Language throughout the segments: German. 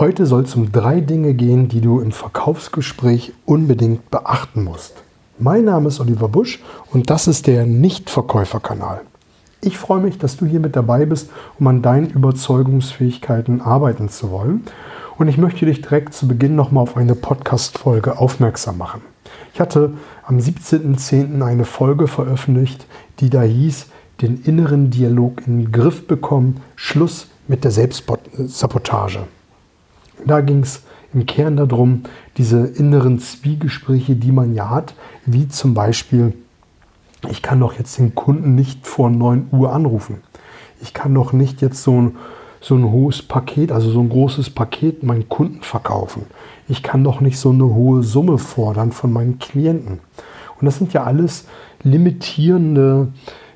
Heute soll es um drei Dinge gehen, die du im Verkaufsgespräch unbedingt beachten musst. Mein Name ist Oliver Busch und das ist der Nichtverkäuferkanal. Ich freue mich, dass du hier mit dabei bist, um an deinen Überzeugungsfähigkeiten arbeiten zu wollen. Und ich möchte dich direkt zu Beginn nochmal auf eine Podcast-Folge aufmerksam machen. Ich hatte am 17.10. eine Folge veröffentlicht, die da hieß, den inneren Dialog in den Griff bekommen, Schluss mit der Selbstsabotage. Da ging es im Kern darum, diese inneren Zwiegespräche, die man ja hat, wie zum Beispiel, ich kann doch jetzt den Kunden nicht vor 9 Uhr anrufen. Ich kann doch nicht jetzt so ein, so ein hohes Paket, also so ein großes Paket meinen Kunden verkaufen. Ich kann doch nicht so eine hohe Summe fordern von meinen Klienten. Und das sind ja alles limitierende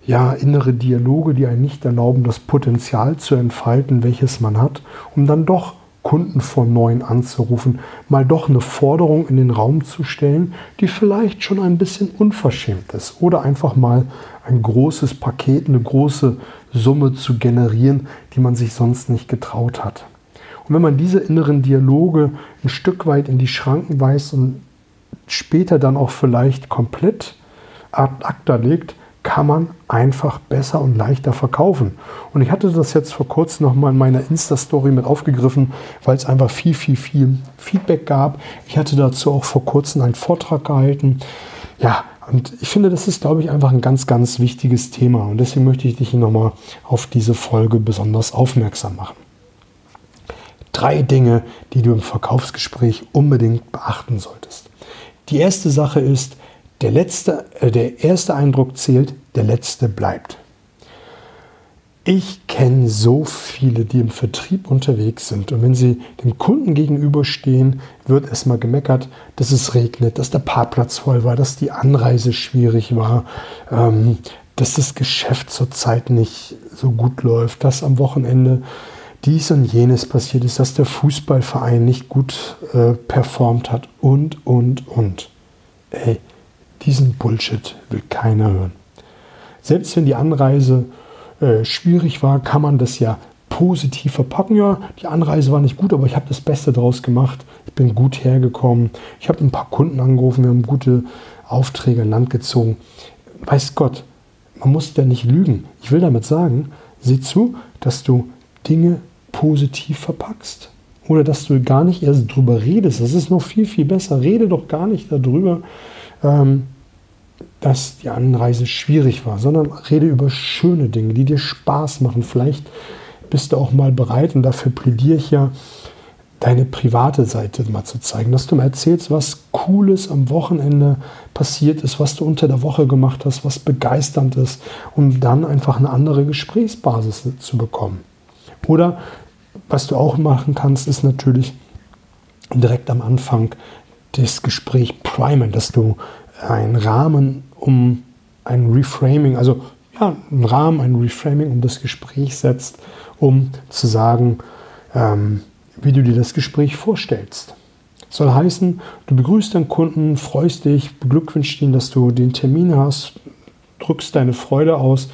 ja, innere Dialoge, die einen nicht erlauben, das Potenzial zu entfalten, welches man hat, um dann doch Kunden vor neun anzurufen, mal doch eine Forderung in den Raum zu stellen, die vielleicht schon ein bisschen unverschämt ist oder einfach mal ein großes Paket, eine große Summe zu generieren, die man sich sonst nicht getraut hat. Und wenn man diese inneren Dialoge ein Stück weit in die Schranken weist und später dann auch vielleicht komplett ad acta legt, kann man einfach besser und leichter verkaufen. Und ich hatte das jetzt vor kurzem nochmal in meiner Insta-Story mit aufgegriffen, weil es einfach viel, viel, viel Feedback gab. Ich hatte dazu auch vor kurzem einen Vortrag gehalten. Ja, und ich finde, das ist, glaube ich, einfach ein ganz, ganz wichtiges Thema. Und deswegen möchte ich dich nochmal auf diese Folge besonders aufmerksam machen. Drei Dinge, die du im Verkaufsgespräch unbedingt beachten solltest. Die erste Sache ist, der, letzte, äh, der erste Eindruck zählt, der letzte bleibt. Ich kenne so viele, die im Vertrieb unterwegs sind und wenn sie dem Kunden gegenüberstehen, wird erstmal gemeckert, dass es regnet, dass der Parkplatz voll war, dass die Anreise schwierig war, ähm, dass das Geschäft zurzeit nicht so gut läuft, dass am Wochenende dies und jenes passiert ist, dass der Fußballverein nicht gut äh, performt hat und, und, und. Ey, diesen Bullshit will keiner hören. Selbst wenn die Anreise äh, schwierig war, kann man das ja positiv verpacken. Ja, die Anreise war nicht gut, aber ich habe das Beste daraus gemacht. Ich bin gut hergekommen. Ich habe ein paar Kunden angerufen, wir haben gute Aufträge in Land gezogen. Weiß Gott, man muss ja nicht lügen. Ich will damit sagen, sieh zu, dass du Dinge positiv verpackst. Oder dass du gar nicht erst drüber redest. Das ist noch viel, viel besser. Rede doch gar nicht darüber, ähm, dass die Anreise schwierig war, sondern rede über schöne Dinge, die dir Spaß machen. Vielleicht bist du auch mal bereit, und dafür plädiere ich ja, deine private Seite mal zu zeigen, dass du mir erzählst, was Cooles am Wochenende passiert ist, was du unter der Woche gemacht hast, was begeisternd ist, um dann einfach eine andere Gesprächsbasis zu bekommen. Oder was du auch machen kannst, ist natürlich direkt am Anfang das Gespräch primen, dass du einen Rahmen um ein Reframing, also ja, einen Rahmen, ein Reframing um das Gespräch setzt, um zu sagen, ähm, wie du dir das Gespräch vorstellst. soll heißen, du begrüßt deinen Kunden, freust dich, beglückwünschst ihn, dass du den Termin hast, drückst deine Freude aus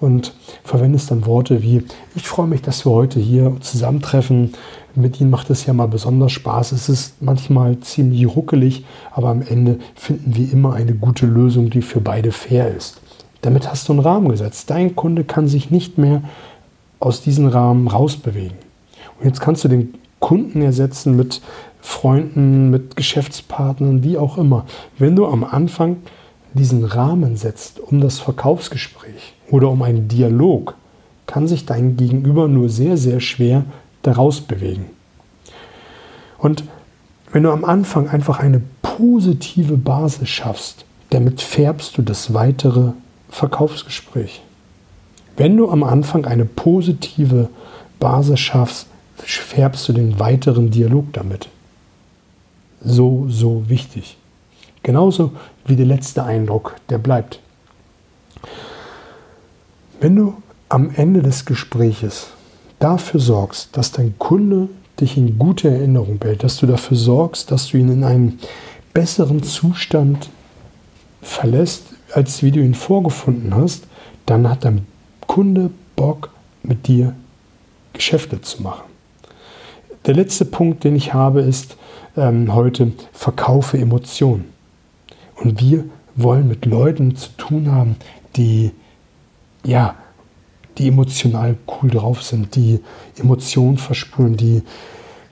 und verwendest dann Worte wie, ich freue mich, dass wir heute hier zusammentreffen. Mit Ihnen macht es ja mal besonders Spaß. Es ist manchmal ziemlich ruckelig, aber am Ende finden wir immer eine gute Lösung, die für beide fair ist. Damit hast du einen Rahmen gesetzt. Dein Kunde kann sich nicht mehr aus diesem Rahmen rausbewegen. Und jetzt kannst du den Kunden ersetzen mit Freunden, mit Geschäftspartnern, wie auch immer. Wenn du am Anfang diesen Rahmen setzt um das Verkaufsgespräch oder um einen Dialog, kann sich dein Gegenüber nur sehr, sehr schwer daraus bewegen. Und wenn du am Anfang einfach eine positive Basis schaffst, damit färbst du das weitere Verkaufsgespräch. Wenn du am Anfang eine positive Basis schaffst, färbst du den weiteren Dialog damit. So, so wichtig. Genauso wie der letzte Eindruck, der bleibt. Wenn du am Ende des Gespräches dafür sorgst, dass dein Kunde dich in gute Erinnerung behält, dass du dafür sorgst, dass du ihn in einen besseren Zustand verlässt, als wie du ihn vorgefunden hast, dann hat dein Kunde Bock, mit dir Geschäfte zu machen. der letzte Punkt, den ich habe, ist ähm, heute Verkaufe Emotionen. Und wir wollen mit Leuten zu tun haben, die ja, die emotional cool drauf sind, die Emotionen verspüren, die,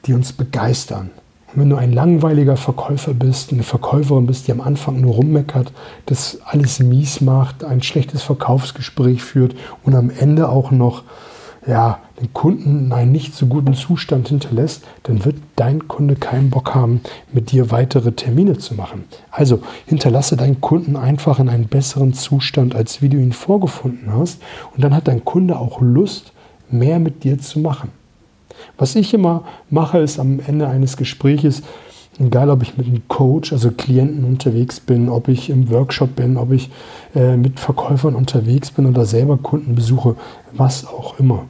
die uns begeistern. Und wenn du ein langweiliger Verkäufer bist, eine Verkäuferin bist, die am Anfang nur rummeckert, das alles mies macht, ein schlechtes Verkaufsgespräch führt und am Ende auch noch ja, den Kunden in einen nicht so guten Zustand hinterlässt, dann wird dein Kunde keinen Bock haben, mit dir weitere Termine zu machen. Also hinterlasse deinen Kunden einfach in einen besseren Zustand, als wie du ihn vorgefunden hast. Und dann hat dein Kunde auch Lust, mehr mit dir zu machen. Was ich immer mache, ist am Ende eines Gespräches, egal ob ich mit einem Coach, also Klienten unterwegs bin, ob ich im Workshop bin, ob ich äh, mit Verkäufern unterwegs bin oder selber Kunden besuche, was auch immer.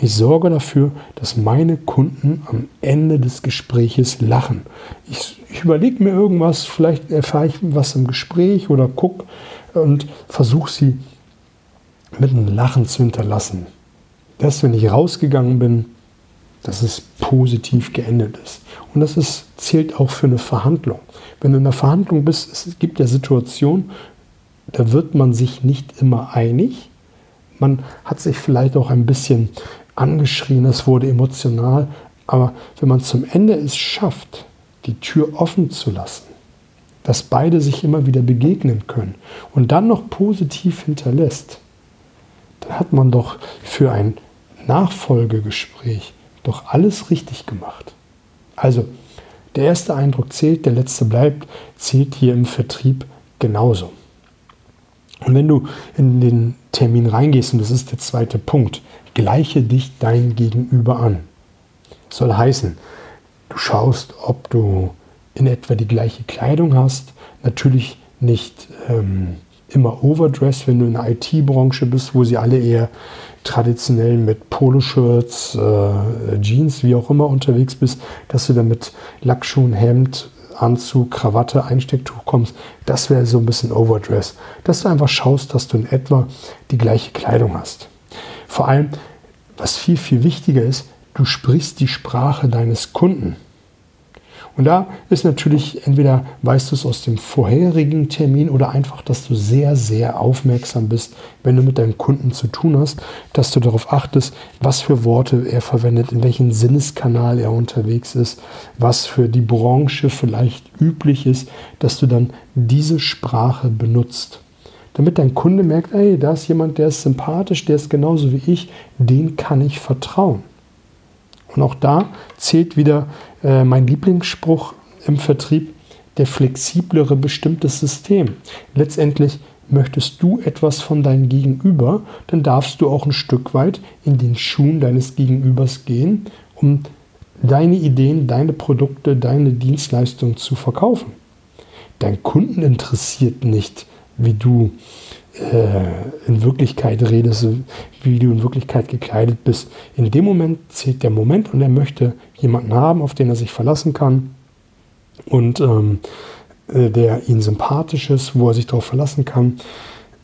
Ich sorge dafür, dass meine Kunden am Ende des Gespräches lachen. Ich, ich überlege mir irgendwas, vielleicht erfahre ich was im Gespräch oder gucke und versuche sie mit einem Lachen zu hinterlassen. Dass, wenn ich rausgegangen bin, dass es positiv geendet ist. Und das ist, zählt auch für eine Verhandlung. Wenn du in einer Verhandlung bist, es gibt ja Situationen, da wird man sich nicht immer einig. Man hat sich vielleicht auch ein bisschen angeschrien, es wurde emotional. Aber wenn man zum Ende es schafft, die Tür offen zu lassen, dass beide sich immer wieder begegnen können und dann noch positiv hinterlässt, dann hat man doch für ein Nachfolgegespräch doch alles richtig gemacht. Also, der erste Eindruck zählt, der letzte bleibt, zählt hier im Vertrieb genauso. Und wenn du in den Termin reingehst, und das ist der zweite Punkt, gleiche dich dein Gegenüber an. Das soll heißen, du schaust, ob du in etwa die gleiche Kleidung hast. Natürlich nicht ähm, immer overdressed, wenn du in der IT-Branche bist, wo sie alle eher traditionell mit Poloshirts, äh, Jeans, wie auch immer unterwegs bist, dass du dann mit Lackschuhen, Hemd, Anzug, Krawatte, Einstecktuch kommst. Das wäre so ein bisschen overdressed. Dass du einfach schaust, dass du in etwa die gleiche Kleidung hast. Vor allem, was viel, viel wichtiger ist, du sprichst die Sprache deines Kunden. Und da ist natürlich entweder weißt du es aus dem vorherigen Termin oder einfach, dass du sehr, sehr aufmerksam bist, wenn du mit deinem Kunden zu tun hast, dass du darauf achtest, was für Worte er verwendet, in welchem Sinneskanal er unterwegs ist, was für die Branche vielleicht üblich ist, dass du dann diese Sprache benutzt damit dein Kunde merkt, ey, da ist jemand, der ist sympathisch, der ist genauso wie ich, den kann ich vertrauen. Und auch da zählt wieder äh, mein Lieblingsspruch im Vertrieb, der flexiblere bestimmtes System. Letztendlich möchtest du etwas von deinem Gegenüber, dann darfst du auch ein Stück weit in den Schuhen deines Gegenübers gehen, um deine Ideen, deine Produkte, deine Dienstleistungen zu verkaufen. Dein Kunden interessiert nicht, wie du äh, in Wirklichkeit redest, wie du in Wirklichkeit gekleidet bist. In dem Moment zählt der Moment und er möchte jemanden haben, auf den er sich verlassen kann und ähm, äh, der ihn sympathisch ist, wo er sich darauf verlassen kann.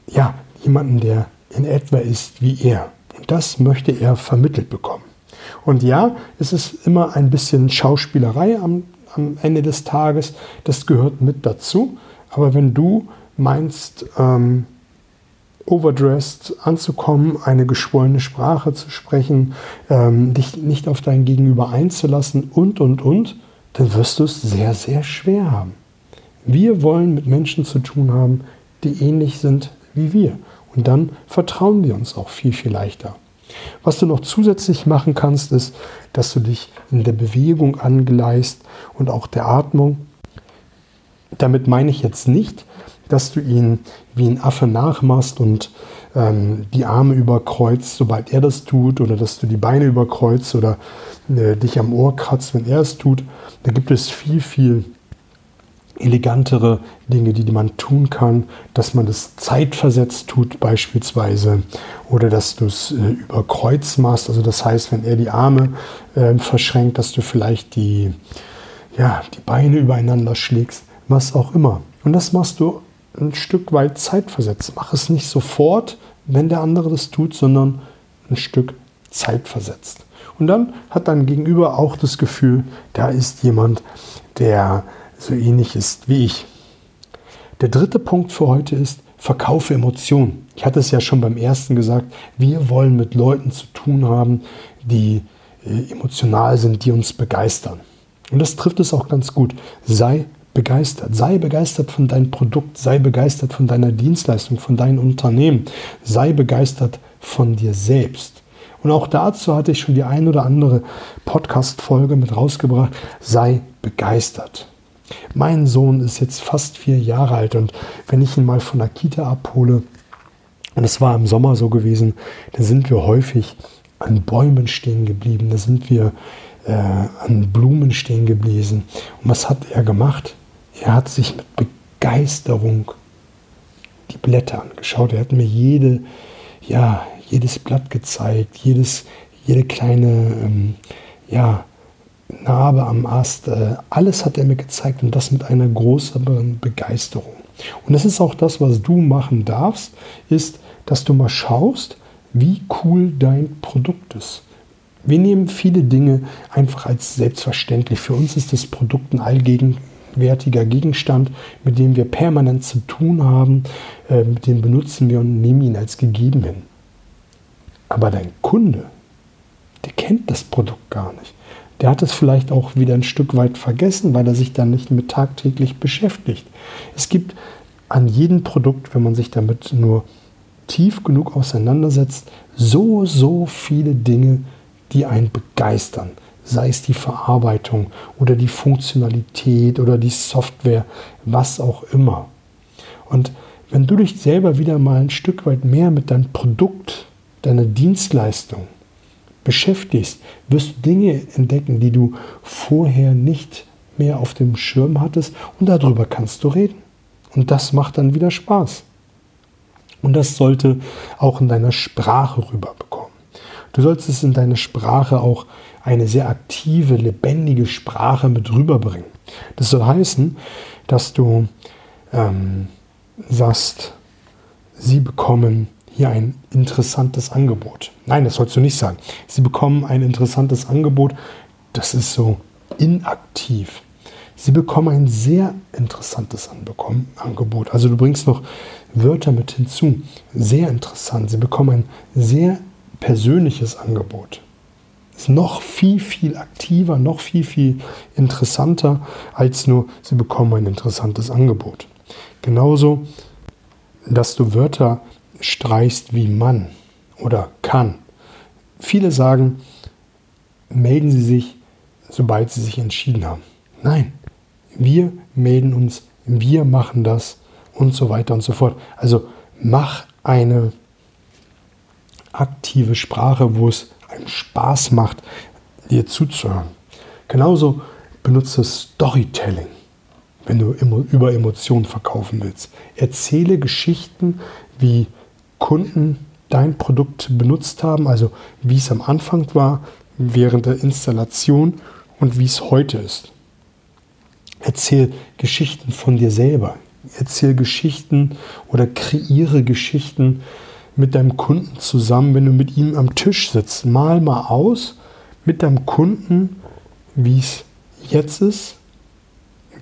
Ja, jemanden, der in etwa ist wie er. Und das möchte er vermittelt bekommen. Und ja, es ist immer ein bisschen Schauspielerei am, am Ende des Tages. Das gehört mit dazu. Aber wenn du meinst, ähm, overdressed anzukommen, eine geschwollene Sprache zu sprechen, ähm, dich nicht auf dein Gegenüber einzulassen und, und, und, dann wirst du es sehr, sehr schwer haben. Wir wollen mit Menschen zu tun haben, die ähnlich sind wie wir. Und dann vertrauen wir uns auch viel, viel leichter. Was du noch zusätzlich machen kannst, ist, dass du dich in der Bewegung angleist und auch der Atmung. Damit meine ich jetzt nicht, dass du ihn wie ein Affe nachmachst und ähm, die Arme überkreuzt, sobald er das tut, oder dass du die Beine überkreuzt oder äh, dich am Ohr kratzt, wenn er es tut. Da gibt es viel, viel elegantere Dinge, die man tun kann, dass man das zeitversetzt tut beispielsweise oder dass du es äh, über Kreuz machst. Also das heißt, wenn er die Arme äh, verschränkt, dass du vielleicht die, ja, die Beine übereinander schlägst, was auch immer. Und das machst du ein Stück weit zeitversetzt. Mach es nicht sofort, wenn der andere das tut, sondern ein Stück zeitversetzt. Und dann hat dein Gegenüber auch das Gefühl, da ist jemand, der so ähnlich ist wie ich. Der dritte Punkt für heute ist, verkaufe Emotionen. Ich hatte es ja schon beim ersten gesagt, wir wollen mit Leuten zu tun haben, die äh, emotional sind, die uns begeistern. Und das trifft es auch ganz gut. Sei begeistert. Sei begeistert von deinem Produkt, sei begeistert von deiner Dienstleistung, von deinem Unternehmen, sei begeistert von dir selbst. Und auch dazu hatte ich schon die ein oder andere Podcast-Folge mit rausgebracht. Sei begeistert. Mein Sohn ist jetzt fast vier Jahre alt und wenn ich ihn mal von der Kita abhole, und es war im Sommer so gewesen, dann sind wir häufig an Bäumen stehen geblieben, da sind wir äh, an Blumen stehen geblieben. Und was hat er gemacht? Er hat sich mit Begeisterung die Blätter angeschaut. Er hat mir jede, ja, jedes Blatt gezeigt, jedes, jede kleine ähm, ja, Narbe am Ast. Äh, alles hat er mir gezeigt und das mit einer großen Begeisterung. Und das ist auch das, was du machen darfst, ist, dass du mal schaust, wie cool dein Produkt ist. Wir nehmen viele Dinge einfach als selbstverständlich. Für uns ist das Produkt ein allgegenwärtiger Gegenstand, mit dem wir permanent zu tun haben, äh, mit dem benutzen wir und nehmen ihn als gegeben hin. Aber dein Kunde, der kennt das Produkt gar nicht. Der hat es vielleicht auch wieder ein Stück weit vergessen, weil er sich dann nicht mit tagtäglich beschäftigt. Es gibt an jedem Produkt, wenn man sich damit nur tief genug auseinandersetzt, so, so viele Dinge, die einen begeistern. Sei es die Verarbeitung oder die Funktionalität oder die Software, was auch immer. Und wenn du dich selber wieder mal ein Stück weit mehr mit deinem Produkt, deiner Dienstleistung beschäftigst, wirst du Dinge entdecken, die du vorher nicht mehr auf dem Schirm hattest und darüber kannst du reden. Und das macht dann wieder Spaß. Und das sollte auch in deiner Sprache rüberbekommen. Du sollst es in deine Sprache auch eine sehr aktive, lebendige Sprache mit rüberbringen. Das soll heißen, dass du ähm, sagst, sie bekommen hier ein interessantes Angebot. Nein, das sollst du nicht sagen. Sie bekommen ein interessantes Angebot. Das ist so inaktiv. Sie bekommen ein sehr interessantes Angebot. Also du bringst noch Wörter mit hinzu. Sehr interessant. Sie bekommen ein sehr persönliches Angebot. Ist noch viel, viel aktiver, noch viel, viel interessanter als nur, sie bekommen ein interessantes Angebot. Genauso, dass du Wörter streichst wie Mann oder kann. Viele sagen, melden Sie sich, sobald Sie sich entschieden haben. Nein, wir melden uns, wir machen das und so weiter und so fort. Also mach eine aktive Sprache, wo es einen Spaß macht, dir zuzuhören. Genauso benutze Storytelling, wenn du über Emotionen verkaufen willst. Erzähle Geschichten, wie Kunden dein Produkt benutzt haben, also wie es am Anfang war, während der Installation und wie es heute ist. Erzähl Geschichten von dir selber. Erzähl Geschichten oder kreiere Geschichten, mit deinem Kunden zusammen, wenn du mit ihm am Tisch sitzt. Mal mal aus mit deinem Kunden, wie es jetzt ist,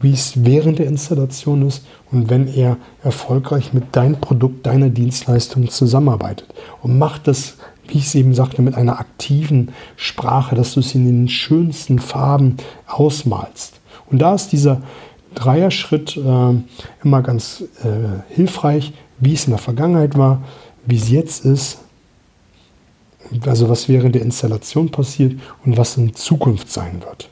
wie es während der Installation ist und wenn er erfolgreich mit deinem Produkt, deiner Dienstleistung zusammenarbeitet. Und mach das, wie ich es eben sagte, mit einer aktiven Sprache, dass du es in den schönsten Farben ausmalst. Und da ist dieser Dreierschritt äh, immer ganz äh, hilfreich, wie es in der Vergangenheit war, wie es jetzt ist, also was während der Installation passiert und was in Zukunft sein wird.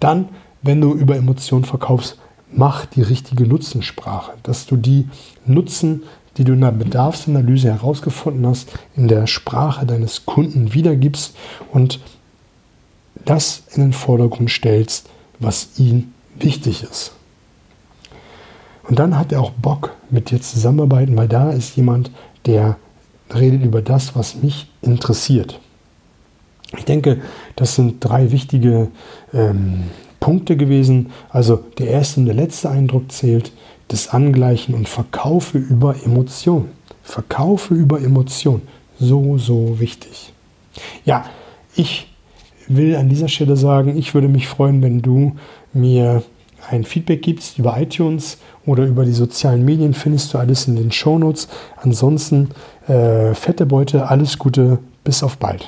Dann, wenn du über Emotionen verkaufst, mach die richtige Nutzensprache, dass du die Nutzen, die du in der Bedarfsanalyse herausgefunden hast, in der Sprache deines Kunden wiedergibst und das in den Vordergrund stellst, was ihm wichtig ist. Und dann hat er auch Bock, mit dir zusammenarbeiten, weil da ist jemand, der redet über das, was mich interessiert. Ich denke, das sind drei wichtige ähm, Punkte gewesen. Also der erste und der letzte Eindruck zählt, das Angleichen und Verkaufe über Emotion. Verkaufe über Emotion. So, so wichtig. Ja, ich will an dieser Stelle sagen, ich würde mich freuen, wenn du mir ein Feedback gibst über iTunes oder über die sozialen Medien, findest du alles in den Shownotes. Ansonsten äh, fette Beute, alles Gute, bis auf bald.